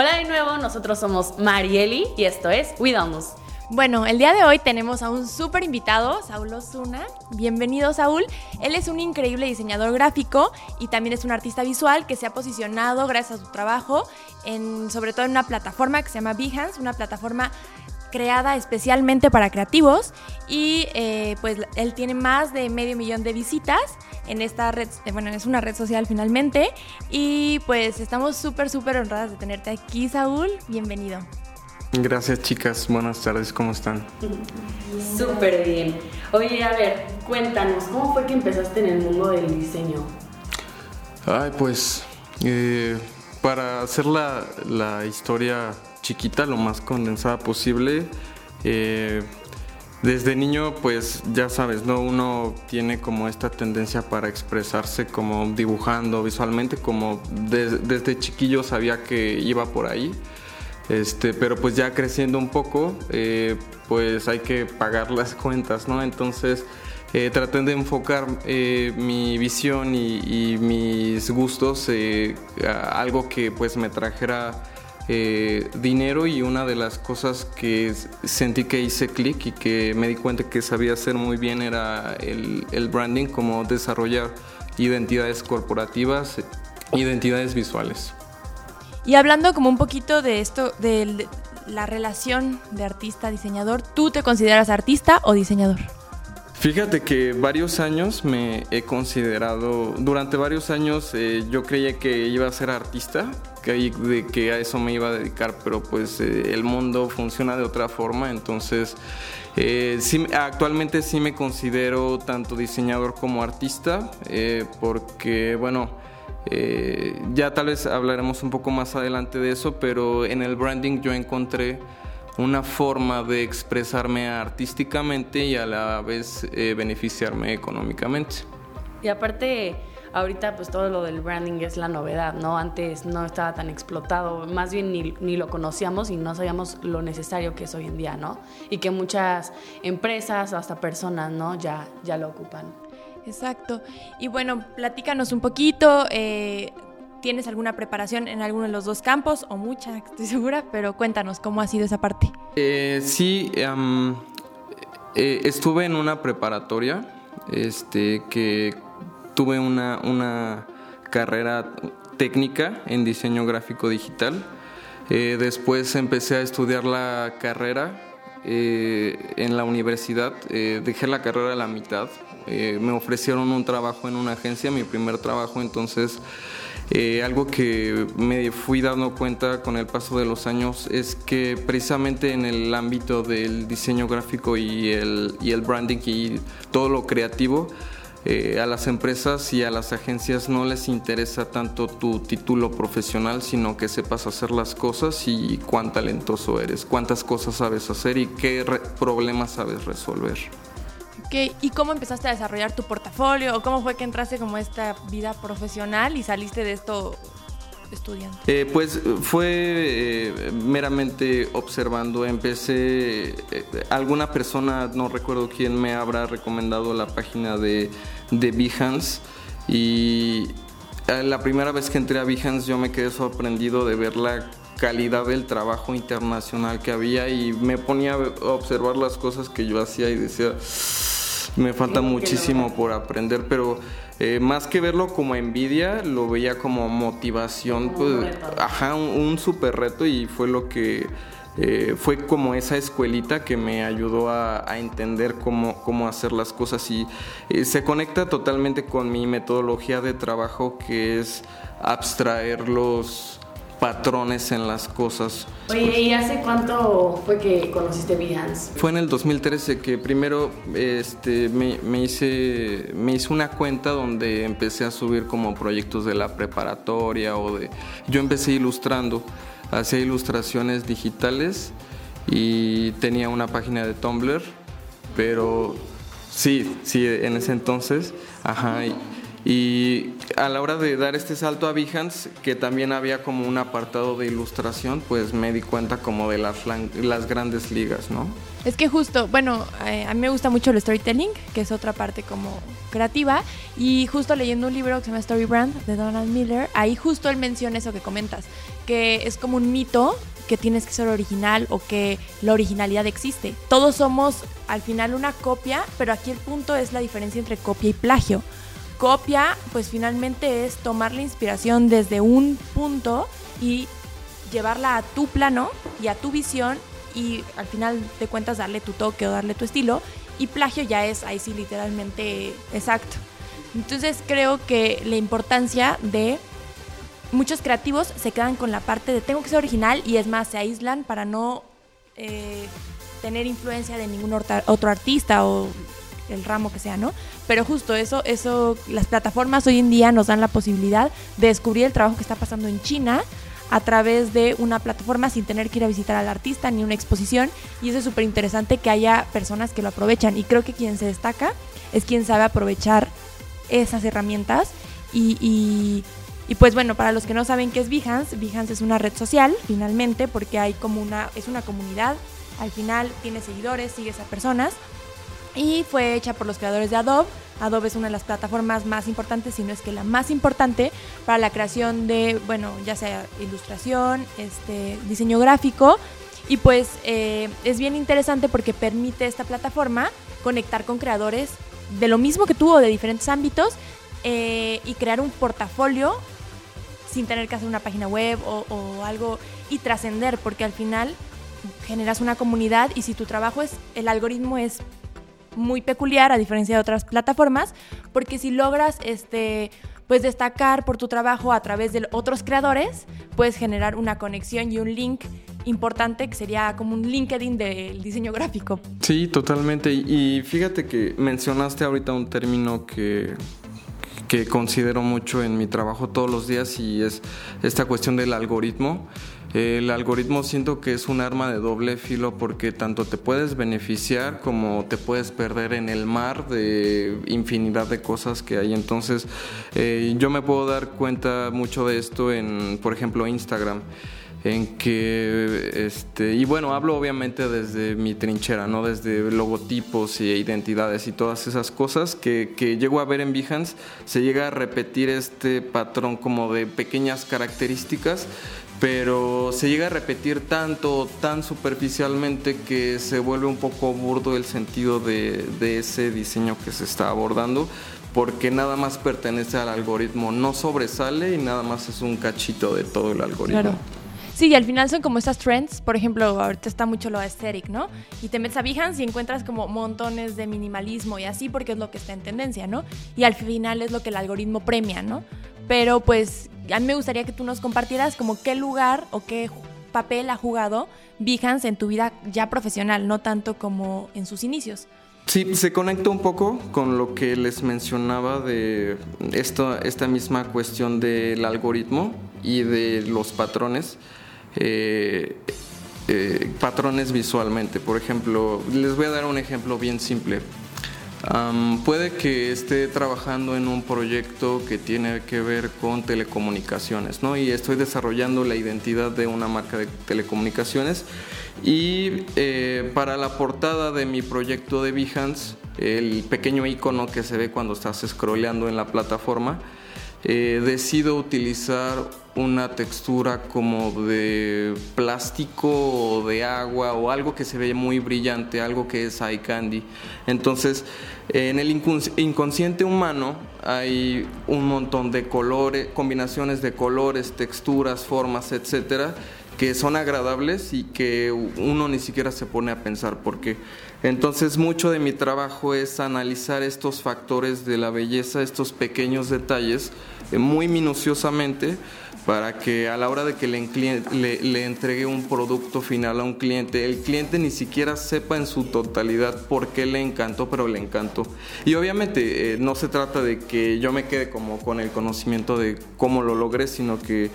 Hola de nuevo, nosotros somos Marieli y esto es Cuidamos. Bueno, el día de hoy tenemos a un súper invitado, Saúl Osuna. Bienvenido, Saúl. Él es un increíble diseñador gráfico y también es un artista visual que se ha posicionado gracias a su trabajo, en, sobre todo en una plataforma que se llama Behance, una plataforma creada especialmente para creativos y eh, pues él tiene más de medio millón de visitas en esta red, eh, bueno, es una red social finalmente y pues estamos súper, súper honradas de tenerte aquí, Saúl. Bienvenido. Gracias chicas, buenas tardes, ¿cómo están? Súper bien. Oye, a ver, cuéntanos, ¿cómo fue que empezaste en el mundo del diseño? Ay, pues, eh, para hacer la, la, historia chiquita, lo más condensada posible, eh, desde niño, pues ya sabes, ¿no? Uno tiene como esta tendencia para expresarse como dibujando visualmente, como desde chiquillo sabía que iba por ahí. Este, pero pues ya creciendo un poco, eh, pues hay que pagar las cuentas, ¿no? Entonces eh, traté de enfocar eh, mi visión y, mis gustos a algo que pues me trajera dinero y una de las cosas que sentí que hice clic y que me di cuenta que sabía hacer muy bien era el, el branding, como desarrollar identidades corporativas, identidades visuales. Y hablando como un poquito de esto, de la relación de artista-diseñador, ¿tú te consideras artista o diseñador? Fíjate que varios años me he considerado, durante varios años eh, yo creía que iba a ser artista, que, de que a eso me iba a dedicar, pero pues eh, el mundo funciona de otra forma, entonces eh, actualmente sí me considero tanto diseñador como artista, porque bueno, eh, ya tal vez hablaremos un poco más adelante de eso, pero en el branding yo encontré una forma de expresarme artísticamente y a la vez eh, beneficiarme económicamente. Y aparte, ahorita pues todo lo del branding es la novedad, ¿no? Antes no estaba tan explotado, más bien ni, ni, lo conocíamos y no sabíamos lo necesario que es hoy en día, ¿no? Y que muchas empresas, hasta personas, ¿no? Ya, ya lo ocupan. Exacto. Y bueno, platícanos un poquito. Eh, ¿Tienes alguna preparación en alguno de los dos campos o mucha, estoy segura? Pero cuéntanos cómo ha sido esa parte. Eh, sí, eh, estuve en una preparatoria este, que tuve una, una carrera técnica en diseño gráfico digital. después empecé a estudiar la carrera en la universidad. dejé la carrera a la mitad eh, me ofrecieron un trabajo en una agencia, mi primer trabajo, entonces eh, algo que me fui dando cuenta con el paso de los años es que precisamente en el ámbito del diseño gráfico y el, y el branding y todo lo creativo, eh, a las empresas y a las agencias no les interesa tanto tu título profesional, sino que sepas hacer las cosas y cuán talentoso eres, cuántas cosas sabes hacer y qué problemas sabes resolver. ¿Y cómo empezaste a desarrollar tu portafolio? ¿O cómo fue que entraste como esta vida profesional y saliste de esto estudiante? Eh, pues fue eh, meramente observando. Empecé, eh, alguna persona, no recuerdo quién, me habrá recomendado la página de, de Behance. Y la primera vez que entré a Behance yo me quedé sorprendido de ver la calidad del trabajo internacional que había y me ponía a observar las cosas que yo hacía y decía me falta muchísimo por aprender, pero eh, más que verlo como envidia, lo veía como motivación, pues, ajá, un, súper reto y fue lo que... Eh, fue como esa escuelita que me ayudó a, entender cómo, cómo, hacer las cosas y eh, se conecta totalmente con mi metodología de trabajo que es abstraer los, patrones en las cosas. Oye, ¿y hace cuánto fue que conociste Behance? Fue en el 2013 que primero este, me, me, hice, me hice una cuenta donde empecé a subir como proyectos de la preparatoria o de... Yo empecé ilustrando, hacía ilustraciones digitales y tenía una página de Tumblr, pero sí, sí, en ese entonces, ajá. Y a la hora de dar este salto a Behance, que también había como un apartado de ilustración, pues me di cuenta como de las, las grandes ligas, ¿no? Es que justo, bueno, eh, a mí me gusta mucho el storytelling, que es otra parte como creativa, y justo leyendo un libro que se llama Story Brand de Donald Miller, ahí justo él menciona eso que comentas, que es como un mito que tienes que ser original o que la originalidad existe. Todos somos al final una copia, pero aquí el punto es la diferencia entre copia y plagio. Copia, pues finalmente es tomar la inspiración desde un punto y llevarla a tu plano y a tu visión y al final de cuentas darle tu toque o darle tu estilo. Y plagio ya es ahí sí literalmente exacto. Entonces creo que la importancia de muchos creativos se quedan con la parte de tengo que ser original y es más, se aíslan para no eh, tener influencia de ningún otro artista o el ramo que sea, ¿no? Pero justo eso, eso, las plataformas hoy en día nos dan la posibilidad de descubrir el trabajo que está pasando en China a través de una plataforma sin tener que ir a visitar al artista ni una exposición y eso es súper interesante que haya personas que lo aprovechan y creo que quien se destaca es quien sabe aprovechar esas herramientas y y pues bueno, para los que no saben qué es Behance, Behance es una red social, finalmente, porque hay como una, es una comunidad. Al final tiene seguidores, sigues a personas. Y fue hecha por los creadores de Adobe. Adobe es una de las plataformas más importantes, si no es que la más importante, para la creación de, bueno, ya sea ilustración, este, diseño gráfico. Y pues eh, es bien interesante porque permite esta plataforma conectar con creadores de lo mismo que tú o de diferentes ámbitos eh, y crear un portafolio sin tener que hacer una página web o, algo y trascender, porque al final generas una comunidad y si tu trabajo es, el algoritmo es muy peculiar a diferencia de otras plataformas, porque si logras este pues destacar por tu trabajo a través de otros creadores, puedes generar una conexión y un link importante que sería como un LinkedIn del diseño gráfico. Sí, totalmente. Y fíjate que mencionaste ahorita un término que que considero mucho en mi trabajo todos los días y es esta cuestión del algoritmo. El algoritmo siento que es un arma de doble filo porque tanto te puedes beneficiar como te puedes perder en el mar de infinidad de cosas que hay. Entonces eh, yo me puedo dar cuenta mucho de esto en, por ejemplo, Instagram en que, este, y bueno, hablo obviamente desde mi trinchera, ¿no? Desde logotipos y identidades y todas esas cosas que, que llego a ver en Behance, se llega a repetir este patrón como de pequeñas características, pero se llega a repetir tanto, tan superficialmente que se vuelve un poco burdo el sentido de, ese diseño que se está abordando porque nada más pertenece al algoritmo, no sobresale y nada más es un cachito de todo el algoritmo. Sí, y al final son como estas trends. Por ejemplo, ahorita está mucho lo aesthetic, ¿no? Y te metes a Behance y encuentras como montones de minimalismo y así porque es lo que está en tendencia, ¿no? Y al final es lo que el algoritmo premia, ¿no? Pero pues a mí me gustaría que tú nos compartieras como qué lugar o qué papel ha jugado Behance en tu vida ya profesional, no tanto como en sus inicios. Sí, se conecta un poco con lo que les mencionaba de esto, esta misma cuestión del algoritmo y de los patrones. Eh, eh, patrones visualmente. Por ejemplo, les voy a dar un ejemplo bien simple. Puede que esté trabajando en un proyecto que tiene que ver con telecomunicaciones, ¿no? Y estoy desarrollando la identidad de una marca de telecomunicaciones. Y eh, para la portada de mi proyecto de Behance, el pequeño icono que se ve cuando estás scrolleando en la plataforma, decido utilizar una textura como de plástico o de agua o algo que se ve muy brillante, algo que es eye candy. Entonces, en el inconsciente humano hay un montón de colores, combinaciones de colores, texturas, formas, etcétera, que son agradables y que uno ni siquiera se pone a pensar por qué. Entonces mucho de mi trabajo es analizar estos factores de la belleza, estos pequeños detalles, muy minuciosamente para que a la hora de que le, le, entregue un producto final a un cliente, el cliente ni siquiera sepa en su totalidad por qué le encantó, pero le encantó. Y obviamente eh, no se trata de que yo me quede como con el conocimiento de cómo lo logré, sino que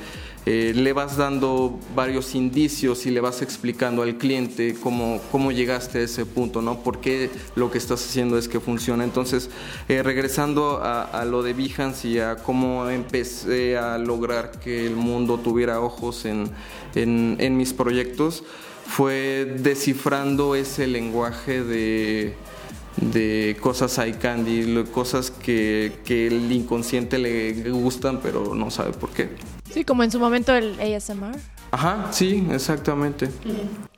eh, le vas dando varios indicios y le vas explicando al cliente cómo, cómo llegaste a ese punto, ¿no? ¿Por qué lo que estás haciendo es que funciona? Entonces, eh, regresando a, lo de Behance y a cómo empecé a lograr que el mundo tuviera ojos en, en mis proyectos, fue descifrando ese lenguaje de de cosas eye candy, cosas que, que, el inconsciente le gustan pero no sabe por qué. Sí, como en su momento el ASMR. Ajá, sí, exactamente.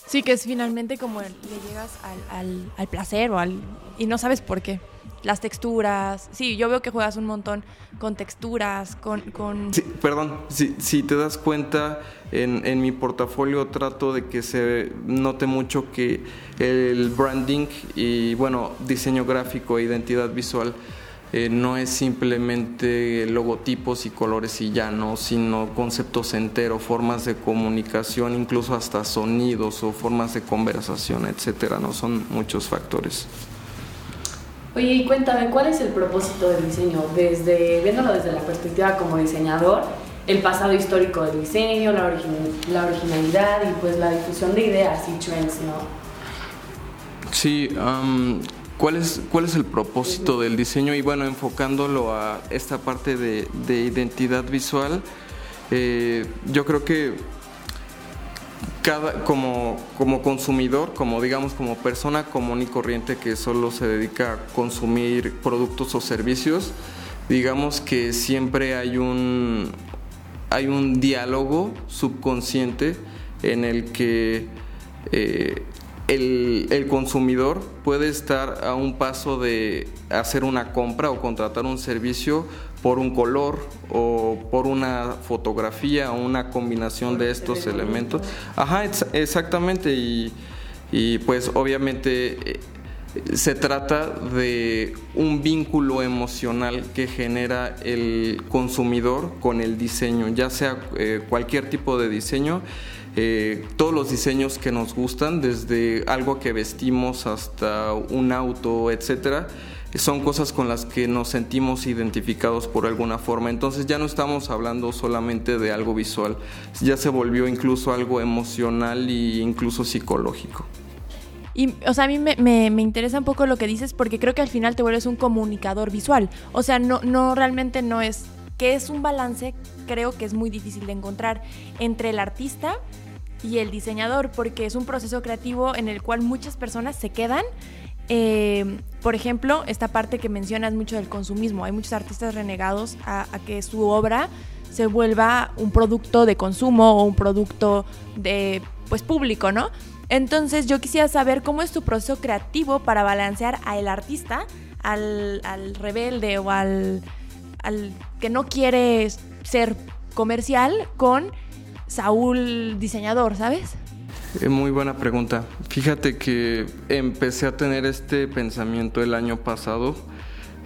Sí, que es finalmente como le llegas al, al, al placer o al... y no sabes por qué las texturas. Sí, yo veo que juegas un montón con texturas, con... con... Sí, perdón, si, si te das cuenta, en, en, mi portafolio trato de que se note mucho que el branding y, bueno, diseño gráfico e identidad visual eh, no es simplemente logotipos y colores y ya, ¿no? sino conceptos enteros, formas de comunicación, incluso hasta sonidos o formas de conversación, etcétera, ¿no? Son muchos factores. Oye, y cuéntame, ¿cuál es el propósito del diseño? Desde, viéndolo desde la perspectiva como diseñador, el pasado histórico del diseño, la, la originalidad y pues la difusión de ideas y trends, ¿no? Sí, ¿cuál, es, ¿cuál es el propósito del diseño? Y bueno, enfocándolo a esta parte de, de identidad visual, eh, yo creo que cada, como, como consumidor, como digamos como persona común y corriente que solo se dedica a consumir productos o servicios, digamos que siempre hay un, hay un diálogo subconsciente en el que eh, el, consumidor puede estar a un paso de hacer una compra o contratar un servicio por un color o por una fotografía o una combinación de estos elementos. Ajá, exactamente. Y, y pues obviamente eh, se trata de un vínculo emocional que genera el consumidor con el diseño, ya sea eh, cualquier tipo de diseño. Eh, todos los diseños que nos gustan, desde algo que vestimos hasta un auto, etcétera, son cosas con las que nos sentimos identificados por alguna forma. Entonces ya no estamos hablando solamente de algo visual, ya se volvió incluso algo emocional e incluso psicológico. Y, o sea, a mí me, me, interesa un poco lo que dices porque creo que al final te vuelves un comunicador visual. O sea, no, no realmente no es que es un balance, creo que es muy difícil de encontrar entre el artista y el diseñador, porque es un proceso creativo en el cual muchas personas se quedan eh, por ejemplo, esta parte que mencionas mucho del consumismo. Hay muchos artistas renegados a, que su obra se vuelva un producto de consumo o un producto de pues público, ¿no? Entonces yo quisiera saber cómo es tu proceso creativo para balancear al artista, al, rebelde o al, al que no quiere ser comercial con Saúl diseñador, ¿sabes? Eh, muy buena pregunta. Fíjate que empecé a tener este pensamiento el año pasado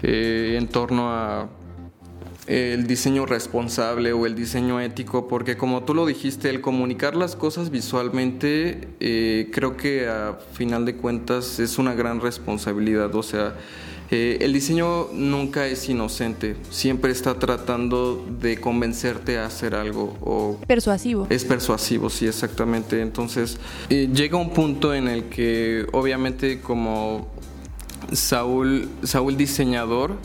eh, en torno a el diseño responsable o el diseño ético, porque como tú lo dijiste, el comunicar las cosas visualmente, eh, creo que a final de cuentas es una gran responsabilidad. O sea, eh, el diseño nunca es inocente, siempre está tratando de convencerte a hacer algo. O persuasivo. Es persuasivo, sí, exactamente. Entonces, eh, llega un punto en el que obviamente como Saúl, Saúl diseñador,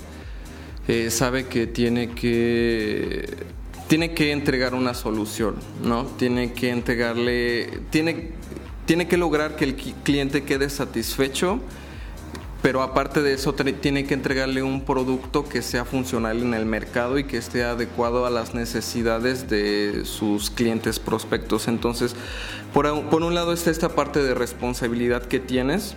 eh, sabe que tiene que tiene que entregar una solución, ¿no? Tiene que entregarle, tiene, tiene que lograr que el cliente quede satisfecho pero aparte de eso tiene que entregarle un producto que sea funcional en el mercado y que esté adecuado a las necesidades de sus clientes prospectos. Entonces, por, un lado está esta parte de responsabilidad que tienes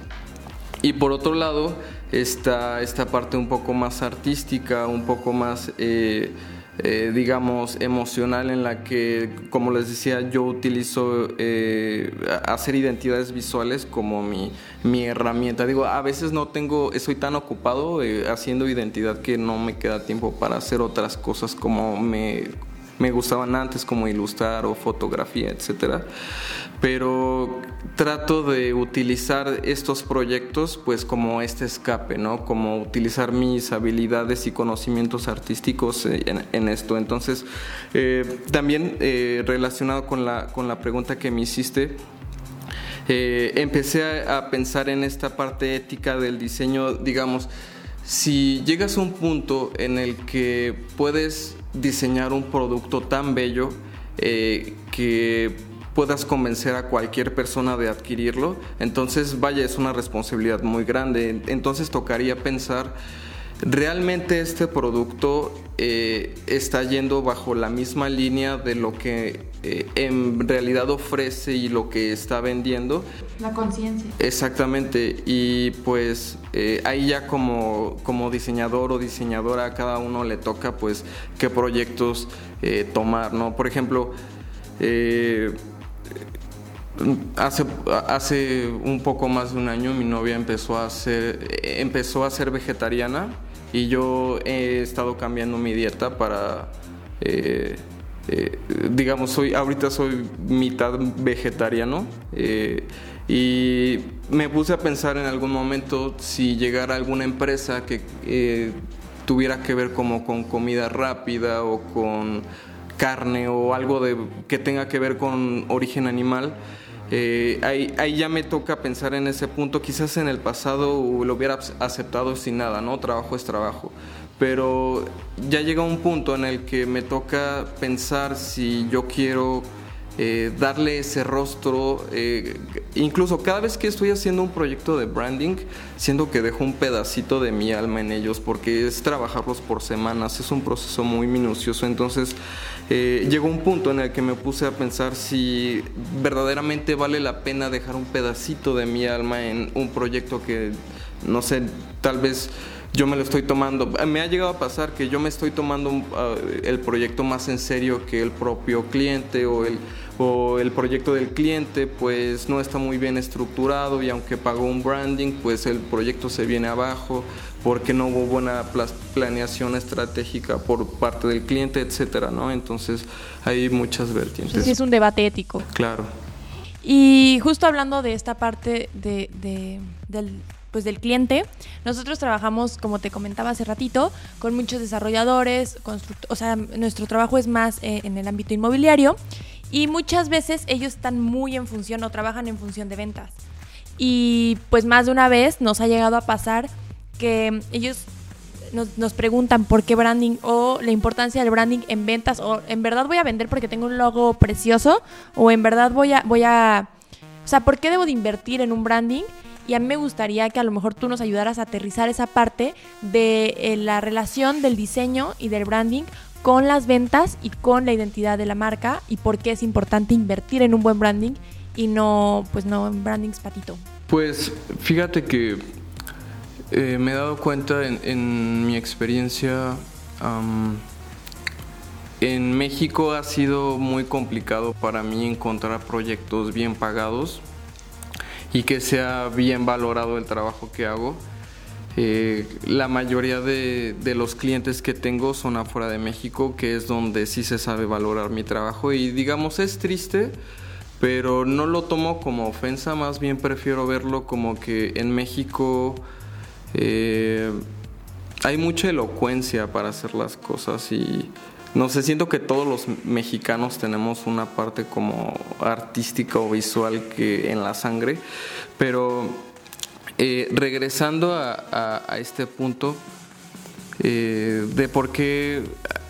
y por otro lado está esta parte un poco más artística, un poco más... Eh, eh, digamos, emocional en la que, como les decía, yo utilizo eh, hacer identidades visuales como mi, mi, herramienta. Digo, a veces no tengo, estoy tan ocupado eh, haciendo identidad que no me queda tiempo para hacer otras cosas como me me gustaban antes como ilustrar o fotografía, etcétera. Pero trato de utilizar estos proyectos pues como este escape, ¿no? Como utilizar mis habilidades y conocimientos artísticos en, esto. Entonces, eh, también eh, relacionado con la, con la pregunta que me hiciste, eh, empecé a, pensar en esta parte ética del diseño, digamos, si llegas a un punto en el que puedes diseñar un producto tan bello eh, que puedas convencer a cualquier persona de adquirirlo, entonces vaya, es una responsabilidad muy grande. Entonces tocaría pensar realmente este producto eh, está yendo bajo la misma línea de lo que eh, en realidad ofrece y lo que está vendiendo. La conciencia. Exactamente, y pues eh, ahí ya como, como diseñador o diseñadora a cada uno le toca pues qué proyectos tomar, ¿no? Por ejemplo, Hace, hace un poco más de un año mi novia empezó a ser, empezó a ser vegetariana y yo he estado cambiando mi dieta para, eh, eh, digamos, soy, ahorita soy mitad vegetariano eh, y me puse a pensar en algún momento si llegara alguna empresa que tuviera que ver como con comida rápida o con carne o algo de, que tenga que ver con origen animal eh, ahí, ya me toca pensar en ese punto. Quizás en el pasado lo hubiera aceptado sin nada, ¿no? Trabajo es trabajo. Pero ya llega un punto en el que me toca pensar si yo quiero eh, darle ese rostro. Eh, incluso cada vez que estoy haciendo un proyecto de branding, siento que dejo un pedacito de mi alma en ellos, porque es trabajarlos por semanas, es un proceso muy minucioso. Entonces, eh, llegó un punto en el que me puse a pensar si verdaderamente vale la pena dejar un pedacito de mi alma en un proyecto que, no sé, tal vez yo me lo estoy tomando. Me ha llegado a pasar que yo me estoy tomando ah, el proyecto más en serio que el propio cliente o el, o el proyecto del cliente pues no está muy bien estructurado y aunque pagó un branding pues el proyecto se viene abajo porque no hubo buena planeación estratégica por parte del cliente, etcétera, ¿no? Entonces hay muchas vertientes. Sí, es un debate ético. Claro. Y justo hablando de esta parte de, del, pues del cliente, nosotros trabajamos, como te comentaba hace ratito, con muchos desarrolladores, o sea, nuestro trabajo es más eh, en el ámbito inmobiliario y muchas veces ellos están muy en función o trabajan en función de ventas. Y pues más de una vez nos ha llegado a pasar que ellos nos, preguntan por qué branding o la importancia del branding en ventas o en verdad voy a vender porque tengo un logo precioso o en verdad voy a, voy a, o sea, ¿por qué debo de invertir en un branding? Y a mí me gustaría que a lo mejor tú nos ayudaras a aterrizar esa parte de eh, la relación del diseño y del branding con las ventas y con la identidad de la marca y por qué es importante invertir en un buen branding y no, pues no en branding patito. Pues fíjate que eh, me he dado cuenta en, mi experiencia, en México ha sido muy complicado para mí encontrar proyectos bien pagados y que sea bien valorado el trabajo que hago. Eh, la mayoría de, de, los clientes que tengo son afuera de México, que es donde sí se sabe valorar mi trabajo y digamos es triste, pero no lo tomo como ofensa, más bien prefiero verlo como que en México eh, hay mucha elocuencia para hacer las cosas y no sé, siento que todos los mexicanos tenemos una parte como artística o visual que en la sangre, pero eh, regresando a, este punto eh, de por qué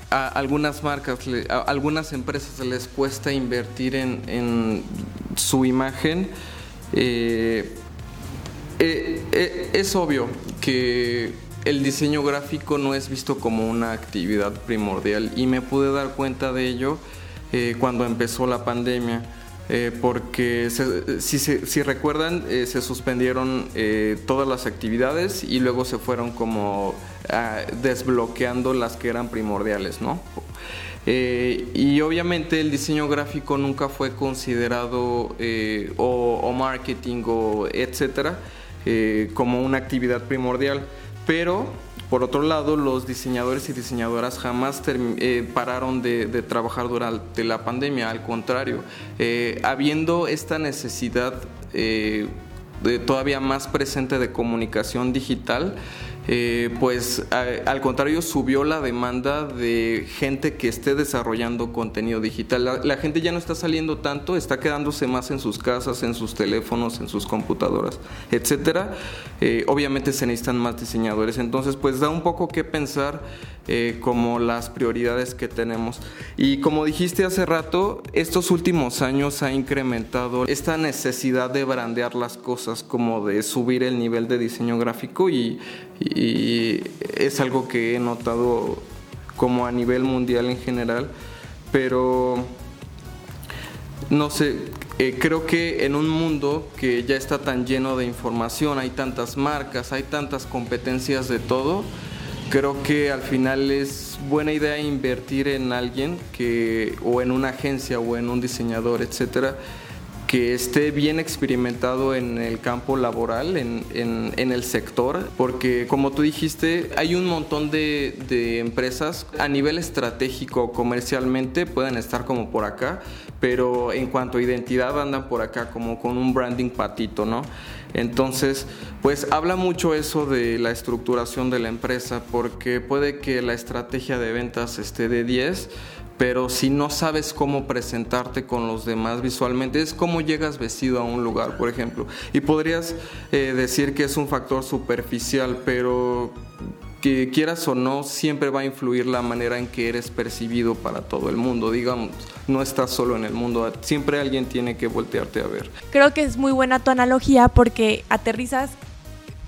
a algunas marcas, a algunas empresas les cuesta invertir en, su imagen, eh, es obvio que el diseño gráfico no es visto como una actividad primordial y me pude dar cuenta de ello eh, cuando empezó la pandemia. porque si, recuerdan se suspendieron todas las actividades y luego se fueron como ah, desbloqueando las que eran primordiales, ¿no? y obviamente el diseño gráfico nunca fue considerado o, marketing o etcétera eh, como una actividad primordial. Pero por otro lado, los diseñadores y diseñadoras jamás eh, pararon de, trabajar durante la pandemia, al contrario, eh, habiendo esta necesidad de todavía más presente de comunicación digital, eh, pues al contrario subió la demanda de gente que esté desarrollando contenido digital. La, gente ya no está saliendo tanto, está quedándose más en sus casas, en sus teléfonos, en sus computadoras, etcétera. Eh, obviamente se necesitan más diseñadores, entonces pues da un poco que pensar eh, como las prioridades que tenemos. Y como dijiste hace rato, estos últimos años ha incrementado esta necesidad de brandear las cosas, como de subir el nivel de diseño gráfico y, es algo que he notado como a nivel mundial en general, pero no sé, eh, creo que en un mundo que ya está tan lleno de información, hay tantas marcas, hay tantas competencias de todo, creo que al final es buena idea invertir en alguien que o en una agencia o en un diseñador, etcétera, que esté bien experimentado en el campo laboral, en, el sector, porque como tú dijiste, hay un montón de, de, empresas a nivel estratégico comercialmente, pueden estar como por acá, pero en cuanto a identidad andan por acá como con un branding patito, ¿no? Entonces, pues habla mucho eso de la estructuración de la empresa, porque puede que la estrategia de ventas esté de 10, pero si no sabes cómo presentarte con los demás visualmente, es cómo llegas vestido a un lugar, por ejemplo. Y podrías eh, decir que es un factor superficial, pero que quieras o no, siempre va a influir la manera en que eres percibido para todo el mundo. Digamos, no estás solo en el mundo, siempre alguien tiene que voltearte a ver. Creo que es muy buena tu analogía porque aterrizas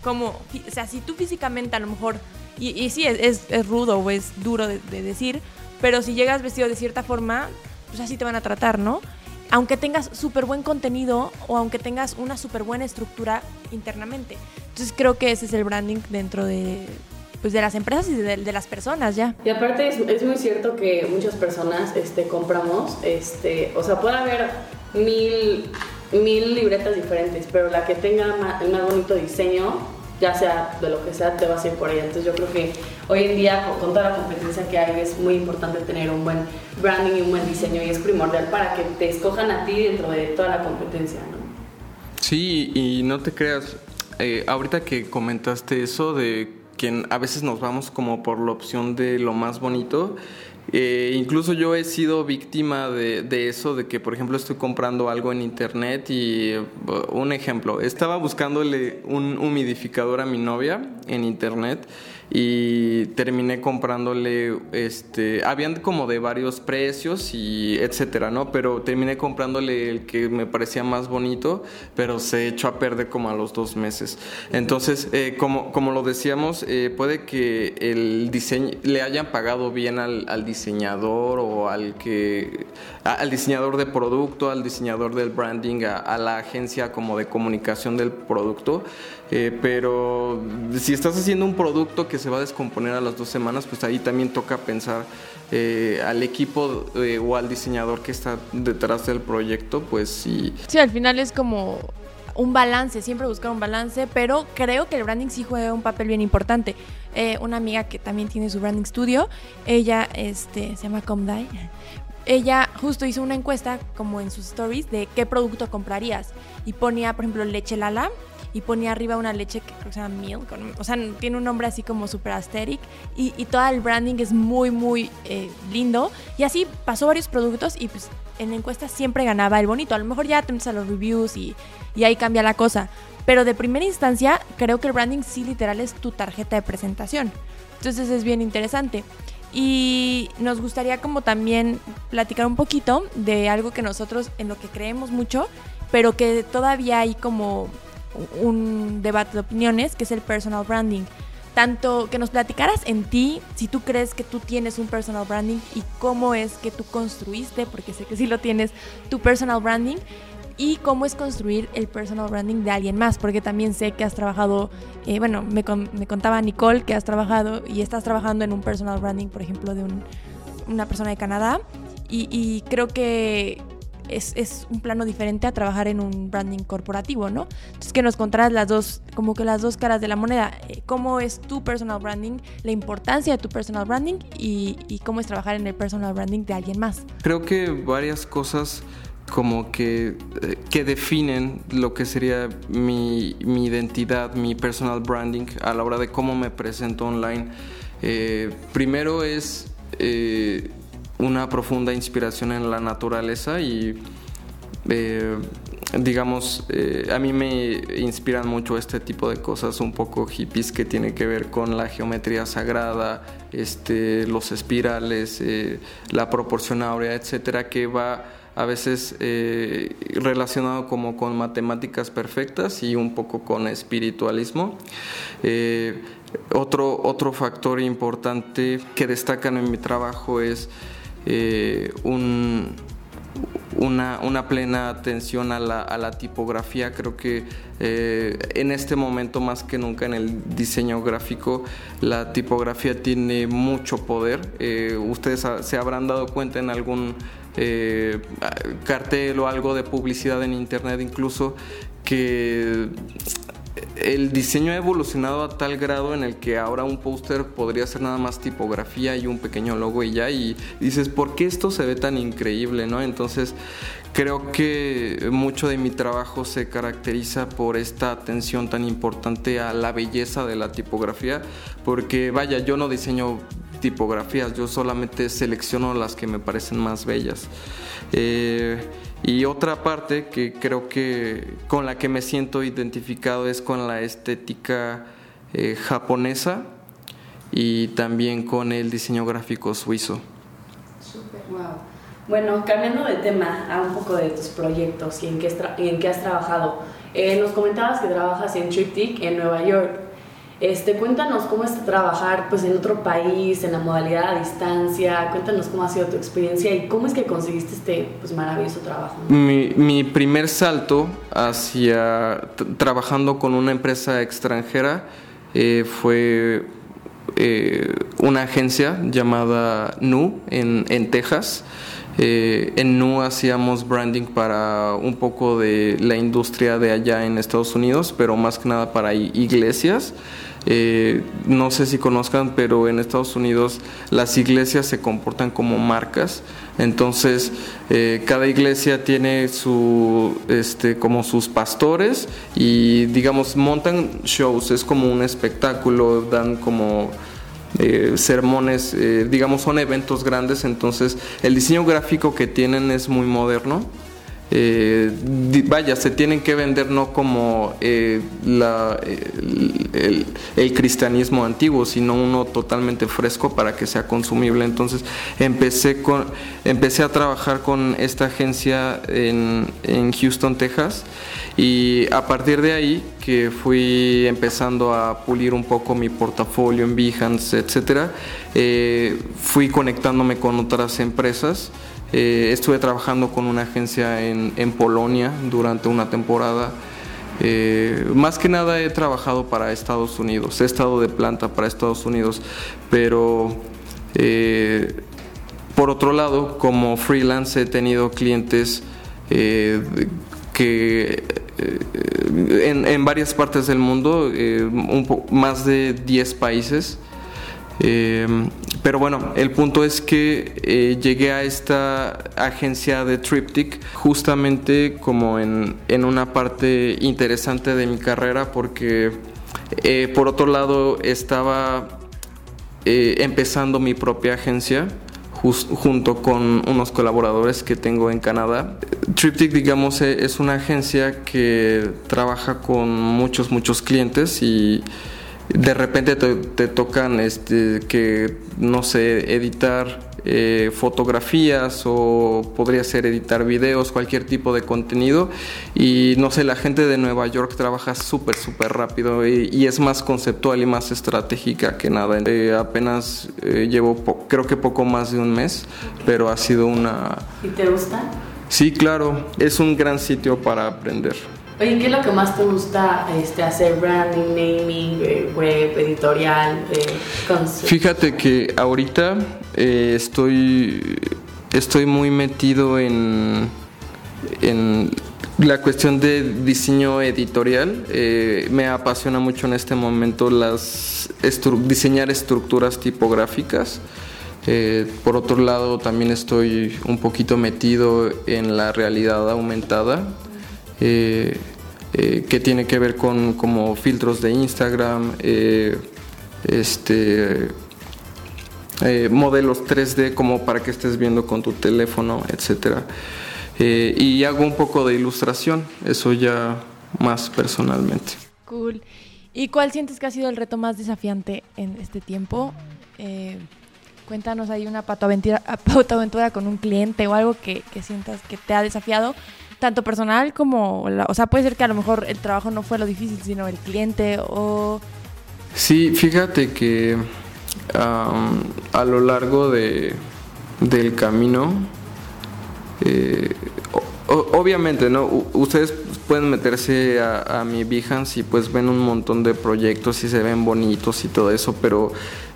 como, o sea, si tú físicamente a lo mejor, y, sí, es, es, rudo o es duro de decir, pero si llegas vestido de cierta forma, pues así te van a tratar, ¿no? Aunque tengas súper buen contenido o aunque tengas una súper buena estructura internamente. Entonces creo que ese es el branding dentro de, pues de las empresas y de, las personas ya. Y aparte es, es, muy cierto que muchas personas este, compramos, este, o sea, puede haber mil, mil libretas diferentes, pero la que tenga el más bonito diseño ya sea de lo que sea, te vas a ir por ella. Entonces yo creo que hoy en día, con toda la competencia que hay, es muy importante tener un buen branding y un buen diseño y es primordial para que te escojan a ti dentro de toda la competencia, ¿no? Sí, y no te creas, eh, ahorita que comentaste eso de que a veces nos vamos como por la opción de lo más bonito, eh, incluso yo he sido víctima de, de, eso, de que por ejemplo estoy comprando algo en internet y uh, un ejemplo, estaba buscándole un humidificador a mi novia en internet y terminé comprándole, este, habían como de varios precios y etcétera, ¿no? Pero terminé comprándole el que me parecía más bonito, pero se echó a perder como a los dos meses. Entonces, eh, como, como lo decíamos, eh, puede que el diseño le hayan pagado bien al, al diseñador o al que al diseñador de producto, al diseñador del branding, a, la agencia como de comunicación del producto. Eh, pero si estás haciendo un producto que se va a descomponer a las dos semanas, pues ahí también toca pensar eh, al equipo eh, o al diseñador que está detrás del proyecto, pues sí. Sí, al final es como un balance, siempre buscar un balance, pero creo que el branding sí juega un papel bien importante. una amiga que también tiene su branding studio, ella este, se llama Comdai, ella justo hizo una encuesta como en sus stories de qué producto comprarías y ponía, por ejemplo, leche Lala y ponía arriba una leche que creo que se llama Milk, o sea, tiene un nombre así como super aesthetic y, y todo el branding es muy, muy eh, lindo. Y así pasó varios productos y pues en la encuesta siempre ganaba el bonito. A lo mejor ya te a los reviews y, y ahí cambia la cosa. Pero de primera instancia, creo que el branding sí literal es tu tarjeta de presentación. Entonces es bien interesante. Y nos gustaría como también platicar un poquito de algo que nosotros en lo que creemos mucho, pero que todavía hay como un debate de opiniones, que es el personal branding. Tanto que nos platicaras en ti, si tú crees que tú tienes un personal branding y cómo es que tú construiste, porque sé que sí lo tienes, tu personal branding y cómo es construir el personal branding de alguien más, porque también sé que has trabajado, eh, bueno, me, me, contaba Nicole que has trabajado y estás trabajando en un personal branding, por ejemplo, de una persona de Canadá, y, creo que es, es, un plano diferente a trabajar en un branding corporativo, ¿no? Entonces que nos contarás las dos, como que las dos caras de la moneda, eh, cómo es tu personal branding, la importancia de tu personal branding y, cómo es trabajar en el personal branding de alguien más. Creo que varias cosas como que, eh, que definen lo que sería mi, mi, identidad, mi personal branding a la hora de cómo me presento online. Eh, primero es una profunda inspiración en la naturaleza y eh, digamos, eh, a mí me inspiran mucho este tipo de cosas un poco hippies que tiene que ver con la geometría sagrada, este, los espirales, eh, la proporción áurea, etcétera, que va a veces relacionado como con matemáticas perfectas y un poco con espiritualismo. Otro, otro factor importante que destacan en mi trabajo es eh, un, una, una, plena atención a la, a la tipografía. Creo que eh, en este momento más que nunca en el diseño gráfico la tipografía tiene mucho poder. Eh, ustedes se habrán dado cuenta en algún cartel o algo de publicidad en internet incluso que el diseño ha evolucionado a tal grado en el que ahora un póster podría ser nada más tipografía y un pequeño logo y ya y dices, ¿por qué esto se ve tan increíble? ¿no? Entonces creo que mucho de mi trabajo se caracteriza por esta atención tan importante a la belleza de la tipografía, porque vaya, yo no diseño tipografías, yo solamente selecciono las que me parecen más bellas. Eh, y otra parte que creo que con la que me siento identificado es con la estética eh, japonesa y también con el diseño gráfico suizo. Super, wow. Bueno, cambiando de tema a un poco de tus proyectos y en qué, en qué has trabajado. Eh, nos comentabas que trabajas en Triptych en Nueva York. Este, cuéntanos cómo es trabajar pues, en otro país, en la modalidad a distancia, cuéntanos cómo ha sido tu experiencia y cómo es que conseguiste este pues, maravilloso trabajo. Mi, primer salto hacia trabajando con una empresa extranjera eh, fue eh, una agencia llamada NU en, en Texas. Eh, en NU hacíamos branding para un poco de la industria de allá en Estados Unidos, pero más que nada para iglesias. Eh, no sé si conozcan, pero en Estados Unidos las iglesias se comportan como marcas. Entonces, eh, cada iglesia tiene su, este, como sus pastores y, digamos, montan shows. Es como un espectáculo, dan como eh, sermones, eh, digamos, son eventos grandes. Entonces, el diseño gráfico que tienen es muy moderno. Eh, vaya, se tienen que vender no como eh, el, cristianismo antiguo, sino uno totalmente fresco para que sea consumible. Entonces empecé, con, empecé a trabajar con esta agencia en, en Houston, Texas, y a partir de ahí que fui empezando a pulir un poco mi portafolio en Behance, etcétera, eh, fui conectándome con otras empresas. Eh, estuve trabajando con una agencia en, en Polonia durante una temporada. Eh, más que nada he trabajado para Estados Unidos, he estado de planta para Estados Unidos, pero eh, por otro lado, como freelance he tenido clientes eh, que en, varias partes del mundo, un más de 10 países. Eh, pero bueno, el punto es que eh, llegué a esta agencia de Triptych justamente como en, en una parte interesante de mi carrera porque eh, por otro lado estaba eh, empezando mi propia agencia junto con unos colaboradores que tengo en Canadá. Triptych, digamos, es una agencia que trabaja con muchos, muchos clientes y de repente te, te tocan este, que, no sé, editar eh, fotografías o podría ser editar videos, cualquier tipo de contenido. Y no sé, la gente de Nueva York trabaja súper, súper rápido y, y, es más conceptual y más estratégica que nada. Eh, apenas eh, llevo, creo que poco más de un mes, pero ha sido una... ¿Y te gusta? Sí, claro, es un gran sitio para aprender. Oye, ¿qué es lo que más te gusta este, hacer? Branding, naming, eh, web, editorial, eh, Fíjate que ahorita eh, estoy, estoy muy metido en, en la cuestión de diseño editorial. Eh, me apasiona mucho en este momento las diseñar estructuras tipográficas. Por otro lado, también estoy un poquito metido en la realidad aumentada, eh, que tiene que ver con como filtros de Instagram, este, modelos 3D como para que estés viendo con tu teléfono. Eh, y hago un poco de ilustración, eso ya más personalmente. Cool. ¿Y cuál sientes que ha sido el reto más desafiante en este tiempo? Eh, cuéntanos ahí una patoaventura, aventura con un cliente o algo que, sientas que te ha desafiado, tanto personal como, o sea, puede ser que a lo mejor el trabajo no fue lo difícil, sino el cliente o... Sí, fíjate que a lo largo de, del camino eh, obviamente, ¿no? ustedes pueden meterse a, mi Behance y pues ven un montón de proyectos y se ven bonitos y todo eso, pero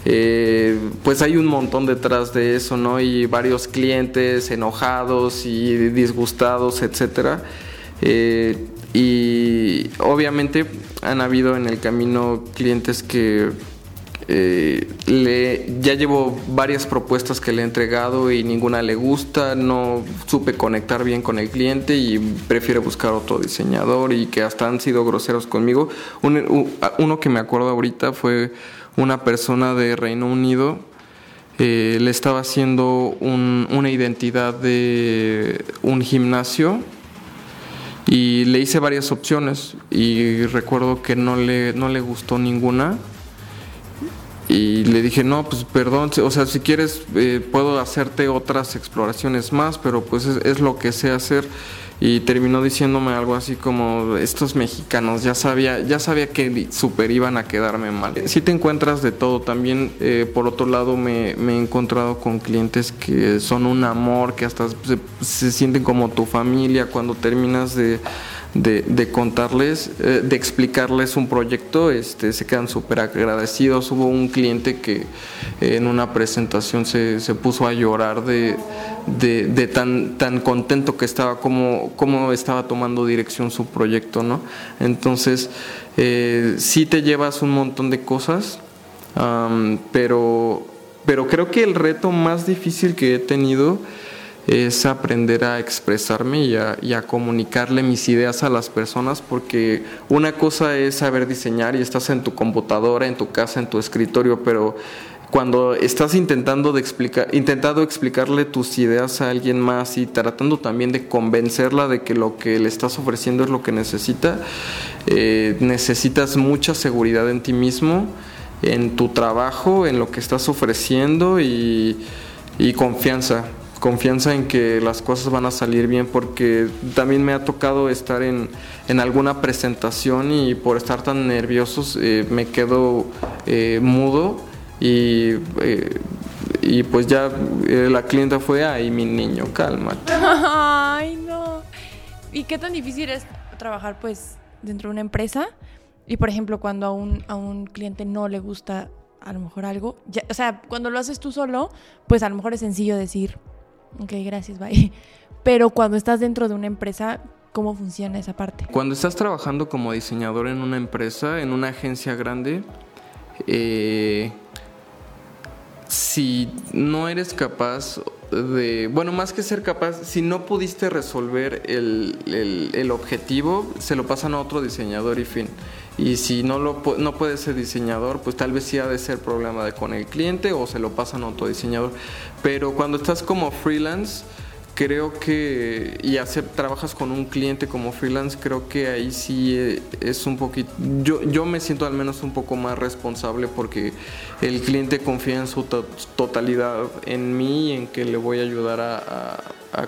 eh, pues hay un montón detrás de eso, ¿no? Y varios clientes enojados y disgustados, etcétera. Eh, y obviamente han habido en el camino clientes que eh, le, ya llevo varias propuestas que le he entregado y ninguna le gusta, no supe conectar bien con el cliente y prefiere buscar otro diseñador y que hasta han sido groseros conmigo. uno que me acuerdo ahorita fue una persona de Reino Unido, eh, le estaba haciendo una identidad de un gimnasio y le hice varias opciones y recuerdo que no le, no le gustó ninguna y le dije, no, pues perdón, o sea, si quieres eh, puedo hacerte otras exploraciones más, pero pues es, lo que sé hacer. Y terminó diciéndome algo así como, estos mexicanos, ya sabía, ya sabía que super iban a quedarme mal. Si te encuentras de todo, también eh, por otro lado me, he encontrado con clientes que son un amor, que hasta se sienten como tu familia cuando terminas de de, contarles, eh, de explicarles un proyecto, este, se quedan súper agradecidos. Hubo un cliente que en una presentación se, puso a llorar de, de, tan, tan contento que estaba, como, como estaba tomando dirección su proyecto, ¿no? Entonces, eh, sí te llevas un montón de cosas, pero, pero creo que el reto más difícil que he tenido es aprender a expresarme y a, comunicarle mis ideas a las personas porque una cosa es saber diseñar y estás en tu computadora, en tu casa, en tu escritorio, pero cuando estás intentando de explicar, intentado explicarle tus ideas a alguien más y tratando también de convencerla de que lo que le estás ofreciendo es lo que necesita, eh, necesitas mucha seguridad en ti mismo, en tu trabajo, en lo que estás ofreciendo y confianza confianza en que las cosas van a salir bien porque también me ha tocado estar en, alguna presentación y por estar tan nerviosos eh, me quedo eh, mudo y, eh, y pues ya la clienta fue, ahí mi niño, cálmate. Ay, no. ¿Y qué tan difícil es trabajar pues dentro de una empresa? Y por ejemplo, cuando a un, a un cliente no le gusta a lo mejor algo, o sea, cuando lo haces tú solo, pues a lo mejor es sencillo decir, Ok, gracias, bye. Pero cuando estás dentro de una empresa, ¿cómo funciona esa parte? Cuando estás trabajando como diseñador en una empresa, en una agencia grande, eh, si no eres capaz de, bueno, más que ser capaz, si no pudiste resolver el, el, objetivo, se lo pasan a otro diseñador y fin. Y si no, lo, no puede ser diseñador, pues tal vez sí ha de ser problema de con el cliente o se lo pasan a otro diseñador. Pero cuando estás como freelance, creo que, y hace, trabajas con un cliente como freelance, creo que ahí sí eh, es un poquito, yo, yo me siento al menos un poco más responsable porque el cliente confía en su totalidad en mí y en que le voy a ayudar a,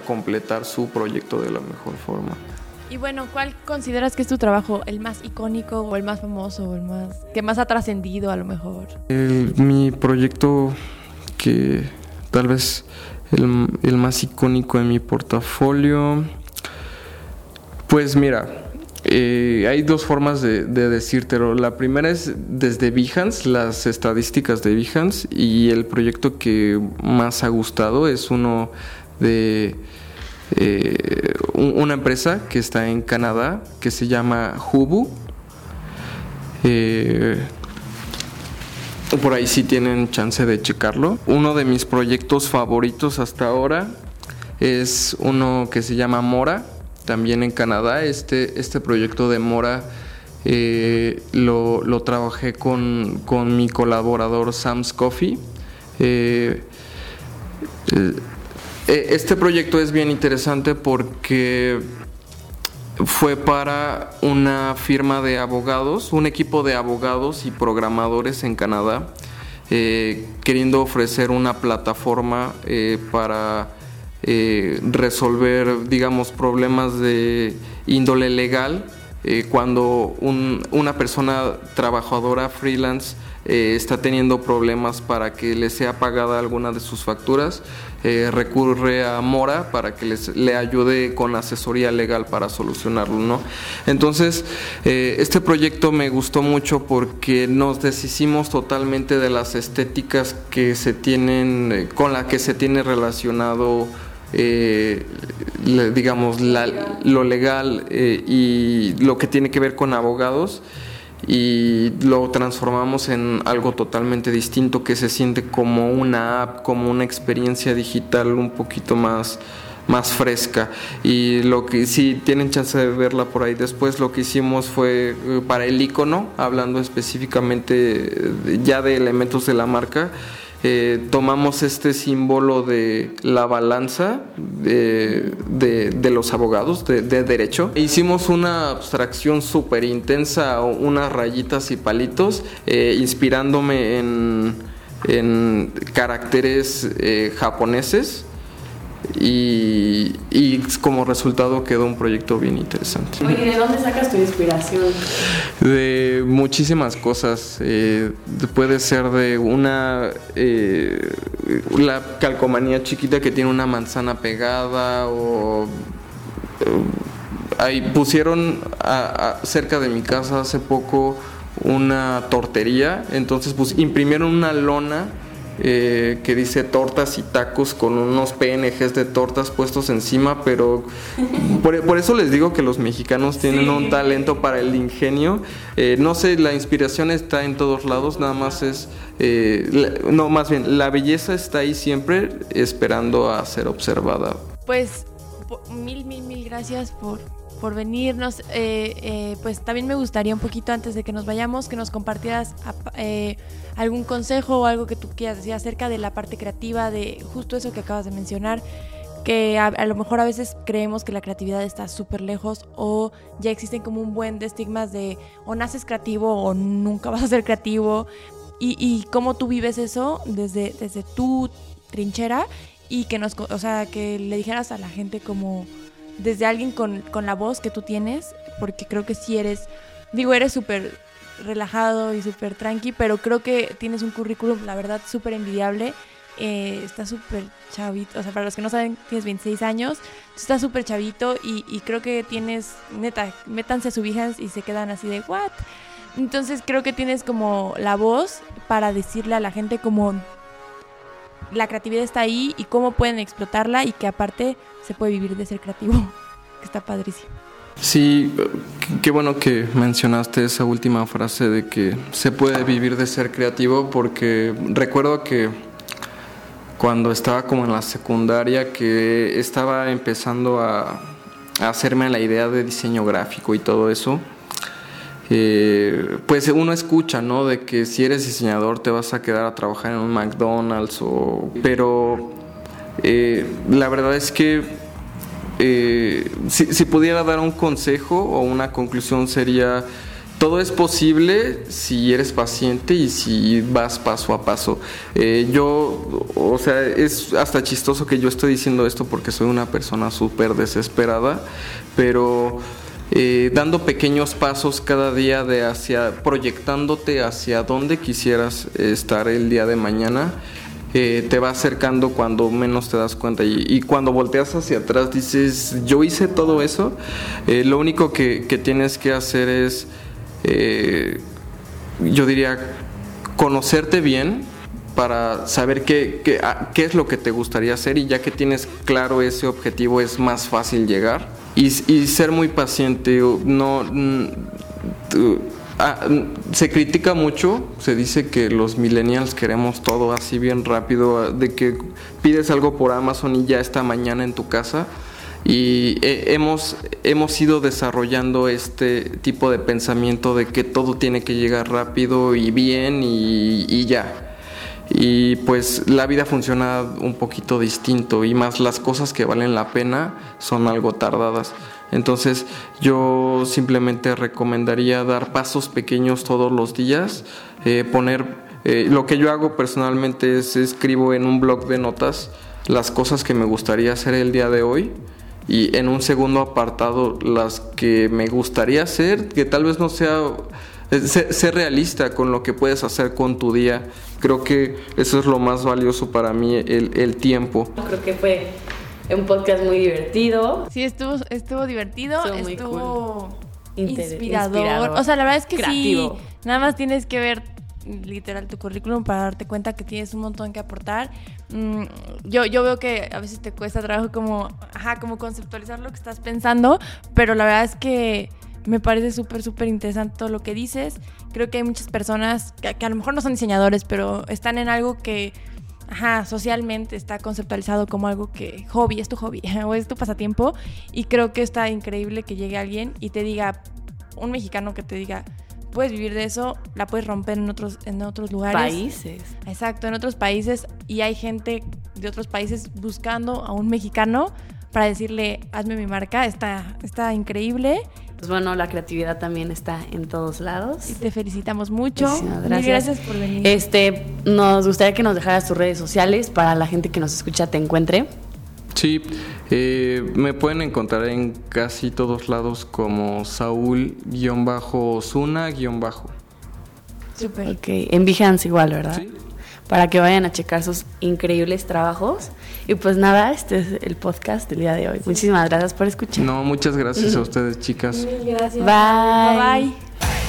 completar su proyecto de la mejor forma. Y bueno, ¿cuál consideras que es tu trabajo el más icónico o el más famoso o el más que más ha trascendido a lo mejor? mi proyecto que tal vez el, más icónico en mi portafolio. Pues mira, eh, hay dos formas de, de, decírtelo. La primera es desde Behance, las estadísticas de Behance, y el proyecto que más ha gustado es uno de, una empresa que está en Canadá que se llama Hubu. por ahí sí tienen chance de checarlo. Uno de mis proyectos favoritos hasta ahora es uno que se llama Mora, también en Canadá. Este, este proyecto de Mora eh, lo, trabajé con, mi colaborador Sam Scoffy. Eh, eh, este proyecto es bien interesante porque fue para una firma de abogados, un equipo de abogados y programadores en Canadá, queriendo ofrecer una plataforma para resolver, digamos, problemas de índole legal eh, cuando una persona trabajadora freelance eh, está teniendo problemas para que le sea pagada alguna de sus facturas, eh, recurre a Mora para que les, le ayude con asesoría legal para solucionarlo. ¿no? Entonces, este proyecto me gustó mucho porque nos deshicimos totalmente de las estéticas que se tienen, con las que se tiene relacionado eh, digamos, lo legal eh, y lo que tiene que ver con abogados y lo transformamos en algo totalmente distinto que se siente como una app, como una experiencia digital un poquito más más fresca. Y lo que si tienen chance de verla por ahí después lo que hicimos fue eh, para el icono hablando específicamente ya de elementos de la marca eh, tomamos este símbolo de la balanza de, los abogados de, derecho. Hicimos una abstracción súper intensa, unas rayitas y palitos, eh, inspirándome en, caracteres eh, japoneses y, como resultado quedó un proyecto bien interesante. Oye, ¿de dónde sacas tu inspiración? De muchísimas cosas. Eh, puede ser de una. Eh, la calcomanía chiquita que tiene una manzana pegada o. Eh, ahí pusieron cerca de mi casa hace poco una tortería, entonces pues imprimieron una lona eh, que dice tortas y tacos con unos PNGs de tortas puestos encima, pero por, eso les digo que los mexicanos tienen un talento para el ingenio. Eh, no sé, la inspiración está en todos lados, nada más es, eh, no, más bien, la belleza está ahí siempre esperando a ser observada. Pues mil, mil, mil gracias por, por venirnos. pues también me gustaría un poquito antes de que nos vayamos, que nos compartieras algún consejo o algo que tú quieras decir acerca de la parte creativa, de justo eso que acabas de mencionar, que a, lo mejor a veces creemos que la creatividad está súper lejos o ya existen como un buen de estigmas de o naces creativo o nunca vas a ser creativo y, y cómo tú vives eso desde, desde tu trinchera y que nos, o sea, que le dijeras a la gente como desde alguien con, con la voz que tú tienes, porque creo que si eres, digo, eres súper relajado y súper tranqui, pero creo que tienes un currículum, la verdad, súper envidiable. Eh, está súper chavito, o sea, para los que no saben, tienes 26 años, está súper chavito y, creo que tienes, neta, métanse a su Behance y se quedan así de, ¿what? Entonces creo que tienes como la voz para decirle a la gente como la creatividad está ahí y cómo pueden explotarla y que aparte se puede vivir de ser creativo, que está padrísimo. Sí, qué bueno que mencionaste esa última frase de que se puede vivir de ser creativo porque recuerdo que cuando estaba como en la secundaria que estaba empezando a, hacerme la idea de diseño gráfico y todo eso, eh, pues uno escucha, ¿no? De que si eres diseñador te vas a quedar a trabajar en un McDonald's o... Pero eh, la verdad es que eh, si, pudiera dar un consejo o una conclusión sería, todo es posible si eres paciente y si vas paso a paso. Yo, o sea, es hasta chistoso que yo estoy diciendo esto porque soy una persona súper desesperada, pero... Eh, dando pequeños pasos cada día de hacia proyectándote hacia donde quisieras estar el día de mañana te va acercando cuando menos te das cuenta. Y, cuando volteas hacia atrás dices, yo hice todo eso, eh, lo único que, tienes que hacer es, eh, yo diría, conocerte bien, para saber qué, qué, ah, qué, es lo que te gustaría hacer y ya que tienes claro ese objetivo es más fácil llegar y, y ser muy paciente, no... Ah, se critica mucho, se dice que los millennials queremos todo así bien rápido, de que pides algo por Amazon y ya está mañana en tu casa. Y eh, hemos, hemos ido desarrollando este tipo de pensamiento de que todo tiene que llegar rápido y bien y, y ya y pues la vida funciona un poquito distinto y más las cosas que valen la pena son algo tardadas. Entonces yo simplemente recomendaría dar pasos pequeños todos los días, eh, poner, eh, lo que yo hago personalmente es escribo en un blog de notas las cosas que me gustaría hacer el día de hoy y en un segundo apartado las que me gustaría hacer, que tal vez no sea eh, ser, realista con lo que puedes hacer con tu día. Creo que eso es lo más valioso para mí, el, el tiempo. Creo que fue un podcast muy divertido. Sí, estuvo, estuvo divertido, estuvo, inspirador. O sea, la verdad es que sí, nada más tienes que ver literal tu currículum para darte cuenta que tienes un montón que aportar. Mm, yo, yo veo que a veces te cuesta trabajo como, ajá, como conceptualizar lo que estás pensando, pero la verdad es que me parece súper, súper interesante todo lo que dices. Creo que hay muchas personas que, que, a lo mejor no son diseñadores, pero están en algo que, ajá, socialmente está conceptualizado como algo que hobby, es tu hobby o es tu pasatiempo. Y creo que está increíble que llegue alguien y te diga, un mexicano que te diga, puedes vivir de eso, la puedes romper en otros, en otros lugares. Países. Exacto, en otros países. Y hay gente de otros países buscando a un mexicano para decirle, hazme mi marca, está, está increíble. Pues bueno, la creatividad también está en todos lados. Y te felicitamos mucho. Gracias. gracias por venir. Este, nos gustaría que nos dejaras tus redes sociales para la gente que nos escucha te encuentre. Sí, eh, me pueden encontrar en casi todos lados como Saúl-Osuna-Bajo. Super. Ok, en Behance igual, ¿verdad? Sí para que vayan a checar sus increíbles trabajos. Y pues nada, este es el podcast del día de hoy. Muchísimas gracias por escuchar. No, muchas gracias a ustedes, chicas. gracias. Bye. Bye. bye.